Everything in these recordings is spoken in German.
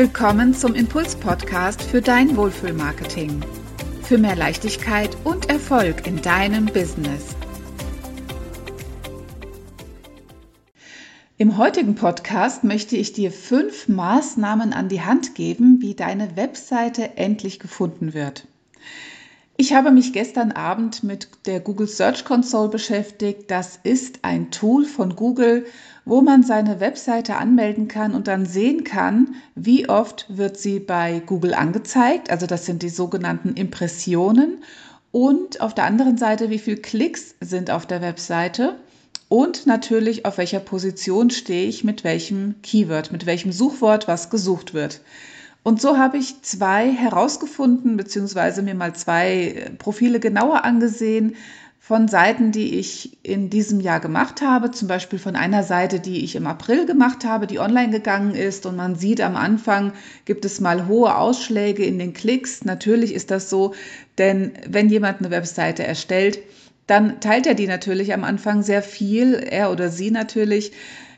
willkommen zum Impuls-Podcast für dein Wohlfühlmarketing. Für mehr Leichtigkeit und Erfolg in deinem Business. Im heutigen Podcast möchte ich dir fünf Maßnahmen an die Hand geben, wie deine Webseite endlich gefunden wird. Ich habe mich gestern Abend mit der Google Search Console beschäftigt. Das ist ein Tool von Google, wo man seine Webseite anmelden kann und dann sehen kann, wie oft wird sie bei Google angezeigt. Also das sind die sogenannten Impressionen. Und auf der anderen Seite, wie viele Klicks sind auf der Webseite. Und natürlich, auf welcher Position stehe ich mit welchem Keyword, mit welchem Suchwort, was gesucht wird. Und so habe ich zwei herausgefunden, beziehungsweise mir mal zwei äh, Profile genauer angesehen von Seiten, die ich in diesem Jahr gemacht habe. Zum Beispiel von einer Seite, die ich im April gemacht habe, die online gegangen ist. Und man sieht am Anfang gibt es mal hohe Ausschläge in den Klicks. Natürlich ist das so, denn wenn jemand eine Webseite erstellt, dann teilt er die natürlich am Anfang sehr viel, er oder sie natürlich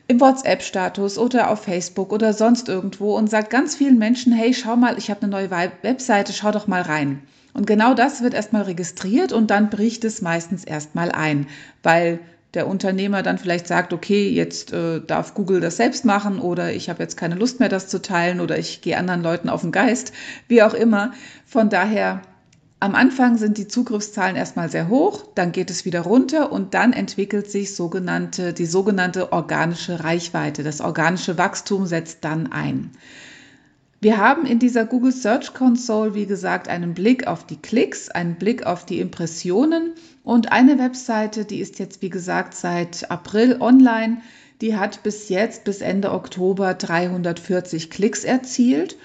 im WhatsApp-Status oder auf Facebook oder sonst irgendwo und sagt ganz vielen Menschen, hey, schau mal, ich habe eine neue Webseite, schau doch mal rein. Und genau das wird erstmal registriert und dann bricht es meistens erstmal ein, weil der Unternehmer dann vielleicht sagt, okay, jetzt äh, darf Google das selbst machen oder ich habe jetzt keine Lust mehr, das zu teilen oder ich gehe anderen Leuten auf den Geist, wie auch immer. Von daher am Anfang sind die Zugriffszahlen erstmal sehr hoch, dann geht es wieder runter und dann entwickelt sich sogenannte, die sogenannte organische Reichweite. Das organische Wachstum setzt dann ein. Wir haben in dieser Google Search Console, wie gesagt, einen Blick auf die Klicks, einen Blick auf die Impressionen und eine Webseite, die ist jetzt, wie gesagt, seit April online. Die hat bis jetzt, bis Ende Oktober 340 Klicks erzielt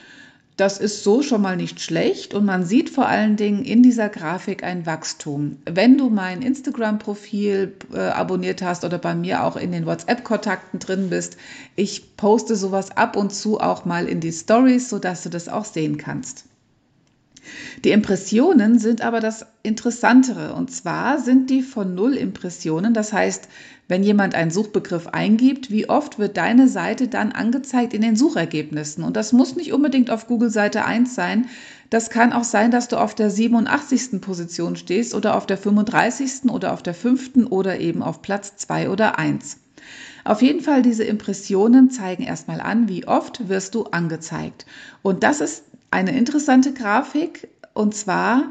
das ist so schon mal nicht schlecht und man sieht vor allen Dingen in dieser Grafik ein Wachstum. Wenn du mein Instagram-Profil äh, abonniert hast oder bei mir auch in den WhatsApp-Kontakten drin bist, ich poste sowas ab und zu auch mal in die Stories, sodass du das auch sehen kannst. Die Impressionen sind aber das Interessantere. Und zwar sind die von Null Impressionen. Das heißt, wenn jemand einen Suchbegriff eingibt, wie oft wird deine Seite dann angezeigt in den Suchergebnissen? Und das muss nicht unbedingt auf Google Seite 1 sein. Das kann auch sein, dass du auf der 87. Position stehst oder auf der 35. oder auf der 5. oder eben auf Platz 2 oder 1. Auf jeden Fall, diese Impressionen zeigen erstmal an, wie oft wirst du angezeigt. Und das ist eine interessante Grafik und zwar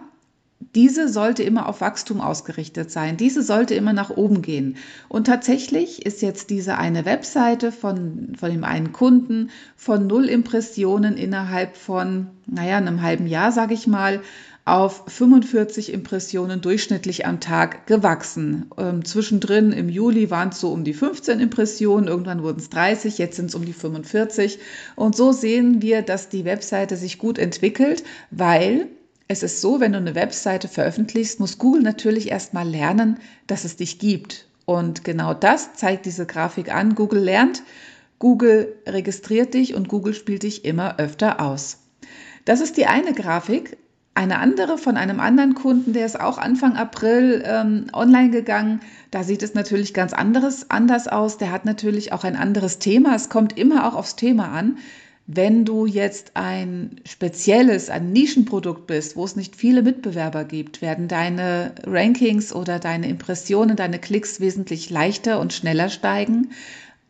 diese sollte immer auf Wachstum ausgerichtet sein. Diese sollte immer nach oben gehen. Und tatsächlich ist jetzt diese eine Webseite von, von dem einen Kunden von null Impressionen innerhalb von, naja, einem halben Jahr, sage ich mal, auf 45 Impressionen durchschnittlich am Tag gewachsen. Ähm, zwischendrin im Juli waren es so um die 15 Impressionen, irgendwann wurden es 30, jetzt sind es um die 45. Und so sehen wir, dass die Webseite sich gut entwickelt, weil es ist so, wenn du eine Webseite veröffentlichst, muss Google natürlich erstmal lernen, dass es dich gibt. Und genau das zeigt diese Grafik an. Google lernt, Google registriert dich und Google spielt dich immer öfter aus. Das ist die eine Grafik. Eine andere von einem anderen Kunden, der ist auch Anfang April ähm, online gegangen. Da sieht es natürlich ganz anderes, anders aus. Der hat natürlich auch ein anderes Thema. Es kommt immer auch aufs Thema an. Wenn du jetzt ein spezielles, ein Nischenprodukt bist, wo es nicht viele Mitbewerber gibt, werden deine Rankings oder deine Impressionen, deine Klicks wesentlich leichter und schneller steigen.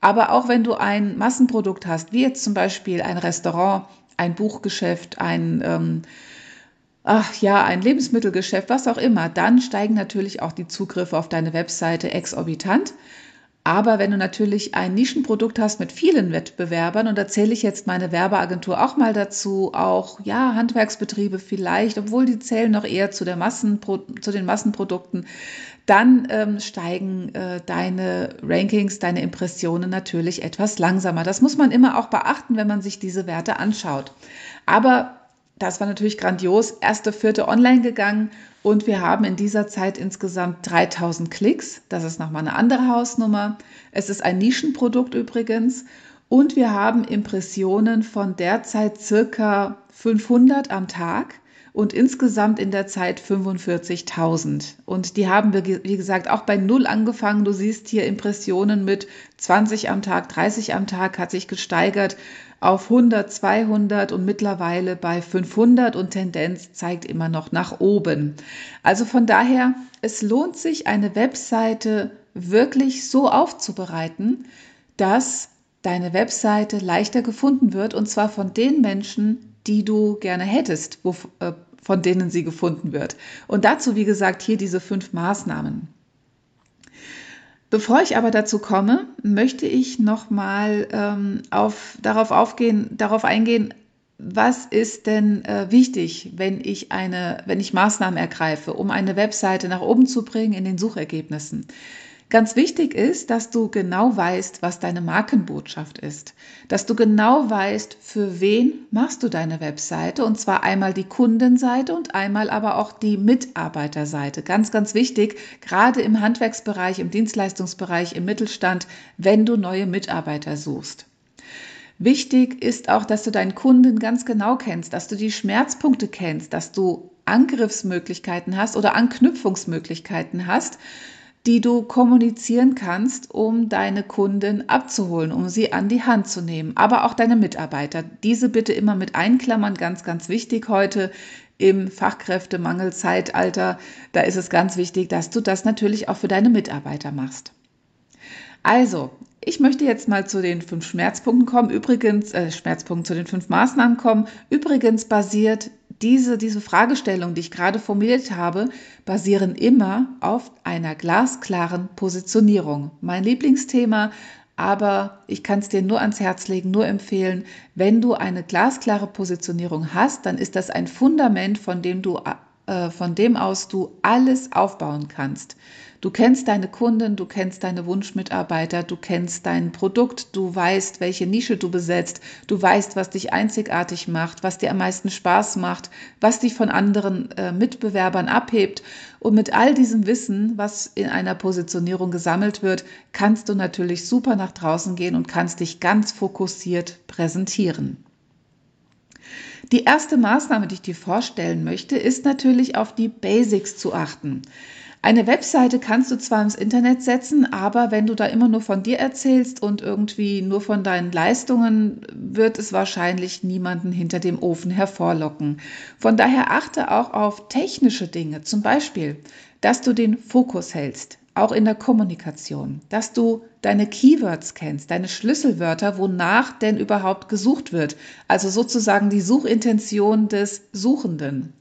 Aber auch wenn du ein Massenprodukt hast, wie jetzt zum Beispiel ein Restaurant, ein Buchgeschäft, ein ähm, ach ja, ein Lebensmittelgeschäft, was auch immer, dann steigen natürlich auch die Zugriffe auf deine Webseite exorbitant. Aber wenn du natürlich ein Nischenprodukt hast mit vielen Wettbewerbern, und da zähle ich jetzt meine Werbeagentur auch mal dazu, auch ja, Handwerksbetriebe vielleicht, obwohl die zählen noch eher zu, der Massenpro zu den Massenprodukten, dann ähm, steigen äh, deine Rankings, deine Impressionen natürlich etwas langsamer. Das muss man immer auch beachten, wenn man sich diese Werte anschaut. Aber das war natürlich grandios. Erste, vierte online gegangen und wir haben in dieser Zeit insgesamt 3000 Klicks. Das ist nochmal eine andere Hausnummer. Es ist ein Nischenprodukt übrigens. Und wir haben Impressionen von derzeit circa 500 am Tag. Und insgesamt in der Zeit 45.000. Und die haben wir, wie gesagt, auch bei Null angefangen. Du siehst hier Impressionen mit 20 am Tag, 30 am Tag, hat sich gesteigert auf 100, 200 und mittlerweile bei 500 und Tendenz zeigt immer noch nach oben. Also von daher, es lohnt sich, eine Webseite wirklich so aufzubereiten, dass deine Webseite leichter gefunden wird und zwar von den Menschen, die du gerne hättest, wo, äh, von denen sie gefunden wird. Und dazu, wie gesagt, hier diese fünf Maßnahmen. Bevor ich aber dazu komme, möchte ich nochmal ähm, auf, darauf, darauf eingehen, was ist denn äh, wichtig, wenn ich, eine, wenn ich Maßnahmen ergreife, um eine Webseite nach oben zu bringen in den Suchergebnissen. Ganz wichtig ist, dass du genau weißt, was deine Markenbotschaft ist. Dass du genau weißt, für wen machst du deine Webseite. Und zwar einmal die Kundenseite und einmal aber auch die Mitarbeiterseite. Ganz, ganz wichtig, gerade im Handwerksbereich, im Dienstleistungsbereich, im Mittelstand, wenn du neue Mitarbeiter suchst. Wichtig ist auch, dass du deinen Kunden ganz genau kennst, dass du die Schmerzpunkte kennst, dass du Angriffsmöglichkeiten hast oder Anknüpfungsmöglichkeiten hast die du kommunizieren kannst, um deine Kunden abzuholen, um sie an die Hand zu nehmen, aber auch deine Mitarbeiter. Diese bitte immer mit einklammern, ganz, ganz wichtig heute im Fachkräftemangelzeitalter. Da ist es ganz wichtig, dass du das natürlich auch für deine Mitarbeiter machst. Also, ich möchte jetzt mal zu den fünf Schmerzpunkten kommen. Übrigens, äh, Schmerzpunkten zu den fünf Maßnahmen kommen. Übrigens basiert diese, diese Fragestellung, die ich gerade formuliert habe, basieren immer auf einer glasklaren Positionierung. Mein Lieblingsthema, aber ich kann es dir nur ans Herz legen, nur empfehlen, wenn du eine glasklare Positionierung hast, dann ist das ein Fundament, von dem du äh, von dem aus du alles aufbauen kannst. Du kennst deine Kunden, du kennst deine Wunschmitarbeiter, du kennst dein Produkt, du weißt, welche Nische du besetzt, du weißt, was dich einzigartig macht, was dir am meisten Spaß macht, was dich von anderen äh, Mitbewerbern abhebt. Und mit all diesem Wissen, was in einer Positionierung gesammelt wird, kannst du natürlich super nach draußen gehen und kannst dich ganz fokussiert präsentieren. Die erste Maßnahme, die ich dir vorstellen möchte, ist natürlich auf die Basics zu achten. Eine Webseite kannst du zwar ins Internet setzen, aber wenn du da immer nur von dir erzählst und irgendwie nur von deinen Leistungen, wird es wahrscheinlich niemanden hinter dem Ofen hervorlocken. Von daher achte auch auf technische Dinge, zum Beispiel, dass du den Fokus hältst, auch in der Kommunikation, dass du deine Keywords kennst, deine Schlüsselwörter, wonach denn überhaupt gesucht wird, also sozusagen die Suchintention des Suchenden.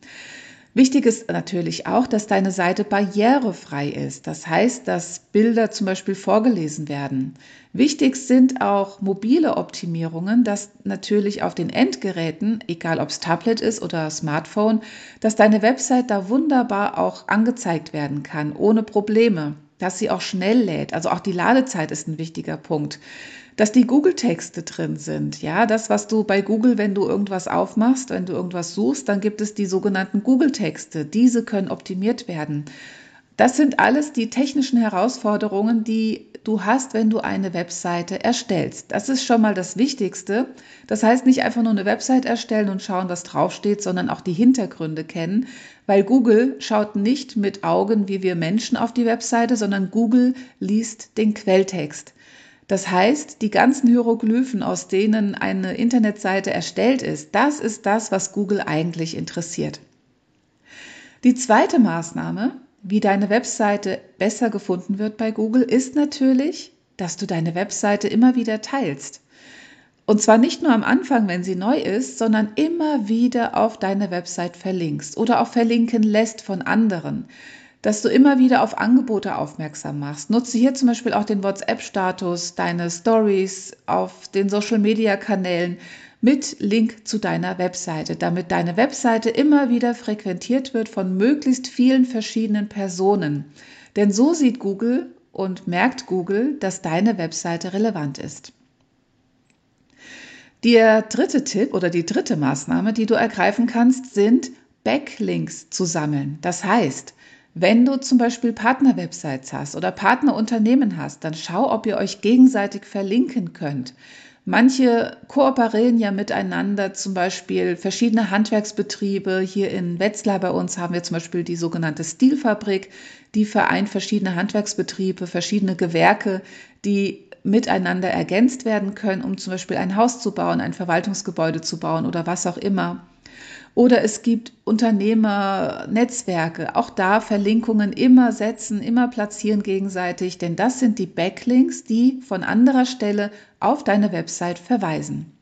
Wichtig ist natürlich auch, dass deine Seite barrierefrei ist. Das heißt, dass Bilder zum Beispiel vorgelesen werden. Wichtig sind auch mobile Optimierungen, dass natürlich auf den Endgeräten, egal ob es Tablet ist oder Smartphone, dass deine Website da wunderbar auch angezeigt werden kann, ohne Probleme dass sie auch schnell lädt. Also auch die Ladezeit ist ein wichtiger Punkt. Dass die Google-Texte drin sind. Ja, das, was du bei Google, wenn du irgendwas aufmachst, wenn du irgendwas suchst, dann gibt es die sogenannten Google-Texte. Diese können optimiert werden. Das sind alles die technischen Herausforderungen, die du hast, wenn du eine Webseite erstellst. Das ist schon mal das Wichtigste. Das heißt nicht einfach nur eine Website erstellen und schauen, was draufsteht, sondern auch die Hintergründe kennen, weil Google schaut nicht mit Augen wie wir Menschen auf die Webseite, sondern Google liest den Quelltext. Das heißt, die ganzen Hieroglyphen, aus denen eine Internetseite erstellt ist, das ist das, was Google eigentlich interessiert. Die zweite Maßnahme wie deine Webseite besser gefunden wird bei Google, ist natürlich, dass du deine Webseite immer wieder teilst. Und zwar nicht nur am Anfang, wenn sie neu ist, sondern immer wieder auf deine Website verlinkst oder auch verlinken lässt von anderen. Dass du immer wieder auf Angebote aufmerksam machst. Nutze hier zum Beispiel auch den WhatsApp-Status, deine Stories auf den Social-Media-Kanälen mit Link zu deiner Webseite, damit deine Webseite immer wieder frequentiert wird von möglichst vielen verschiedenen Personen. Denn so sieht Google und merkt Google, dass deine Webseite relevant ist. Der dritte Tipp oder die dritte Maßnahme, die du ergreifen kannst, sind Backlinks zu sammeln. Das heißt, wenn du zum Beispiel Partnerwebsites hast oder Partnerunternehmen hast, dann schau, ob ihr euch gegenseitig verlinken könnt. Manche kooperieren ja miteinander, zum Beispiel verschiedene Handwerksbetriebe. Hier in Wetzlar bei uns haben wir zum Beispiel die sogenannte Stilfabrik, die vereint verschiedene Handwerksbetriebe, verschiedene Gewerke, die miteinander ergänzt werden können, um zum Beispiel ein Haus zu bauen, ein Verwaltungsgebäude zu bauen oder was auch immer. Oder es gibt Unternehmernetzwerke. Auch da Verlinkungen immer setzen, immer platzieren gegenseitig, denn das sind die Backlinks, die von anderer Stelle auf deine Website verweisen.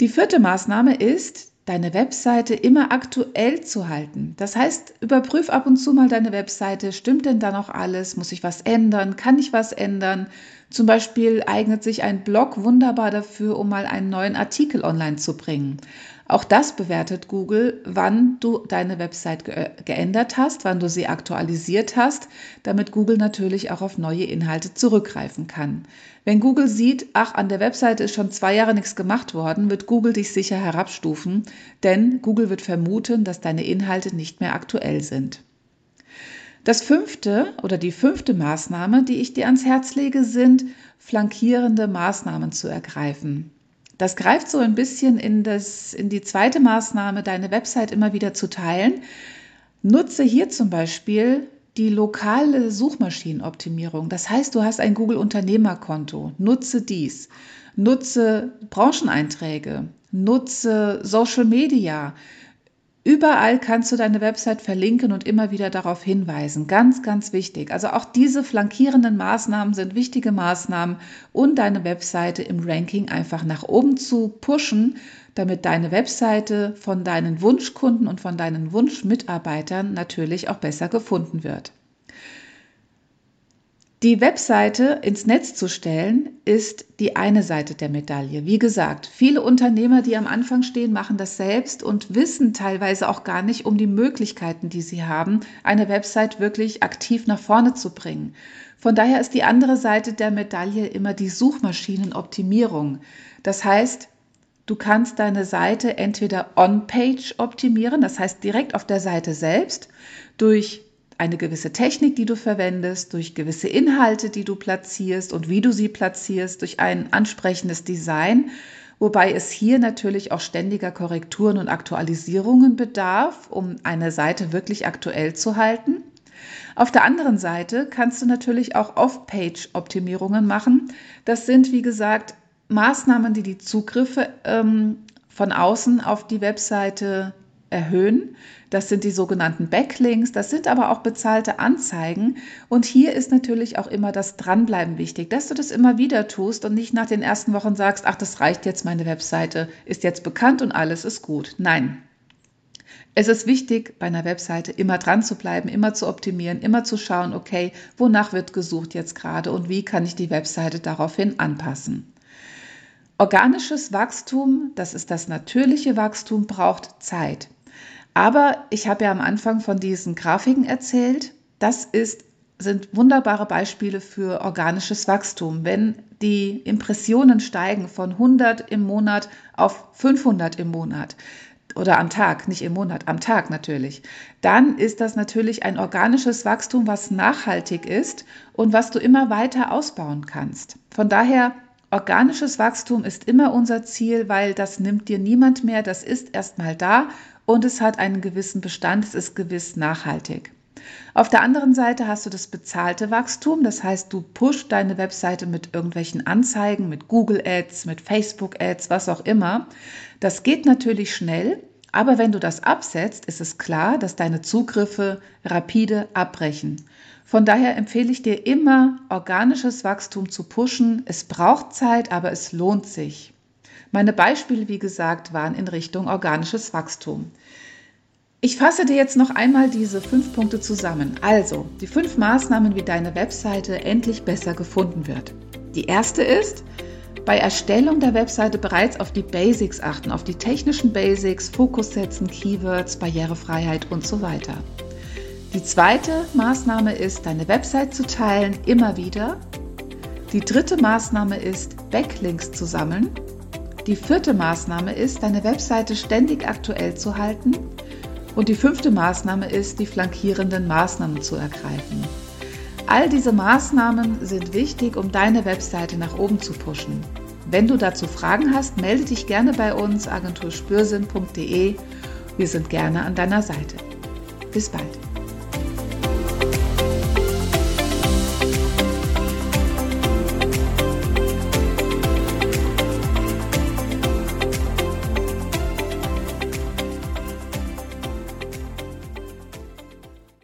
Die vierte Maßnahme ist, deine Webseite immer aktuell zu halten. Das heißt, überprüf ab und zu mal deine Webseite. Stimmt denn da noch alles? Muss ich was ändern? Kann ich was ändern? Zum Beispiel eignet sich ein Blog wunderbar dafür, um mal einen neuen Artikel online zu bringen. Auch das bewertet Google, wann du deine Website ge geändert hast, wann du sie aktualisiert hast, damit Google natürlich auch auf neue Inhalte zurückgreifen kann. Wenn Google sieht, ach, an der Webseite ist schon zwei Jahre nichts gemacht worden, wird Google dich sicher herabstufen, denn Google wird vermuten, dass deine Inhalte nicht mehr aktuell sind. Das fünfte oder die fünfte Maßnahme, die ich dir ans Herz lege, sind flankierende Maßnahmen zu ergreifen. Das greift so ein bisschen in, das, in die zweite Maßnahme, deine Website immer wieder zu teilen. Nutze hier zum Beispiel die lokale Suchmaschinenoptimierung. Das heißt, du hast ein Google Unternehmerkonto. Nutze dies. Nutze Brancheneinträge. Nutze Social Media. Überall kannst du deine Website verlinken und immer wieder darauf hinweisen. Ganz, ganz wichtig. Also auch diese flankierenden Maßnahmen sind wichtige Maßnahmen, um deine Webseite im Ranking einfach nach oben zu pushen, damit deine Webseite von deinen Wunschkunden und von deinen Wunschmitarbeitern natürlich auch besser gefunden wird. Die Webseite ins Netz zu stellen, ist die eine Seite der Medaille. Wie gesagt, viele Unternehmer, die am Anfang stehen, machen das selbst und wissen teilweise auch gar nicht um die Möglichkeiten, die sie haben, eine Website wirklich aktiv nach vorne zu bringen. Von daher ist die andere Seite der Medaille immer die Suchmaschinenoptimierung. Das heißt, du kannst deine Seite entweder on-page optimieren, das heißt direkt auf der Seite selbst, durch eine gewisse Technik, die du verwendest, durch gewisse Inhalte, die du platzierst und wie du sie platzierst, durch ein ansprechendes Design, wobei es hier natürlich auch ständiger Korrekturen und Aktualisierungen bedarf, um eine Seite wirklich aktuell zu halten. Auf der anderen Seite kannst du natürlich auch Off-Page-Optimierungen machen. Das sind, wie gesagt, Maßnahmen, die die Zugriffe ähm, von außen auf die Webseite erhöhen. Das sind die sogenannten Backlinks, das sind aber auch bezahlte Anzeigen. Und hier ist natürlich auch immer das Dranbleiben wichtig, dass du das immer wieder tust und nicht nach den ersten Wochen sagst, ach, das reicht jetzt, meine Webseite ist jetzt bekannt und alles ist gut. Nein. Es ist wichtig, bei einer Webseite immer dran zu bleiben, immer zu optimieren, immer zu schauen, okay, wonach wird gesucht jetzt gerade und wie kann ich die Webseite daraufhin anpassen. Organisches Wachstum, das ist das natürliche Wachstum, braucht Zeit. Aber ich habe ja am Anfang von diesen Grafiken erzählt. Das ist, sind wunderbare Beispiele für organisches Wachstum. Wenn die Impressionen steigen von 100 im Monat auf 500 im Monat, oder am Tag, nicht im Monat, am Tag natürlich, dann ist das natürlich ein organisches Wachstum, was nachhaltig ist und was du immer weiter ausbauen kannst. Von daher, organisches Wachstum ist immer unser Ziel, weil das nimmt dir niemand mehr, das ist erstmal da und es hat einen gewissen Bestand, es ist gewiss nachhaltig. Auf der anderen Seite hast du das bezahlte Wachstum, das heißt, du pushst deine Webseite mit irgendwelchen Anzeigen, mit Google Ads, mit Facebook Ads, was auch immer. Das geht natürlich schnell, aber wenn du das absetzt, ist es klar, dass deine Zugriffe rapide abbrechen. Von daher empfehle ich dir immer, organisches Wachstum zu pushen. Es braucht Zeit, aber es lohnt sich. Meine Beispiele, wie gesagt, waren in Richtung organisches Wachstum. Ich fasse dir jetzt noch einmal diese fünf Punkte zusammen. Also, die fünf Maßnahmen, wie deine Webseite endlich besser gefunden wird. Die erste ist, bei Erstellung der Webseite bereits auf die Basics achten, auf die technischen Basics, Fokus setzen, Keywords, Barrierefreiheit und so weiter. Die zweite Maßnahme ist, deine Website zu teilen, immer wieder. Die dritte Maßnahme ist, Backlinks zu sammeln. Die vierte Maßnahme ist, deine Webseite ständig aktuell zu halten. Und die fünfte Maßnahme ist, die flankierenden Maßnahmen zu ergreifen. All diese Maßnahmen sind wichtig, um deine Webseite nach oben zu pushen. Wenn du dazu Fragen hast, melde dich gerne bei uns agenturspürsinn.de. Wir sind gerne an deiner Seite. Bis bald.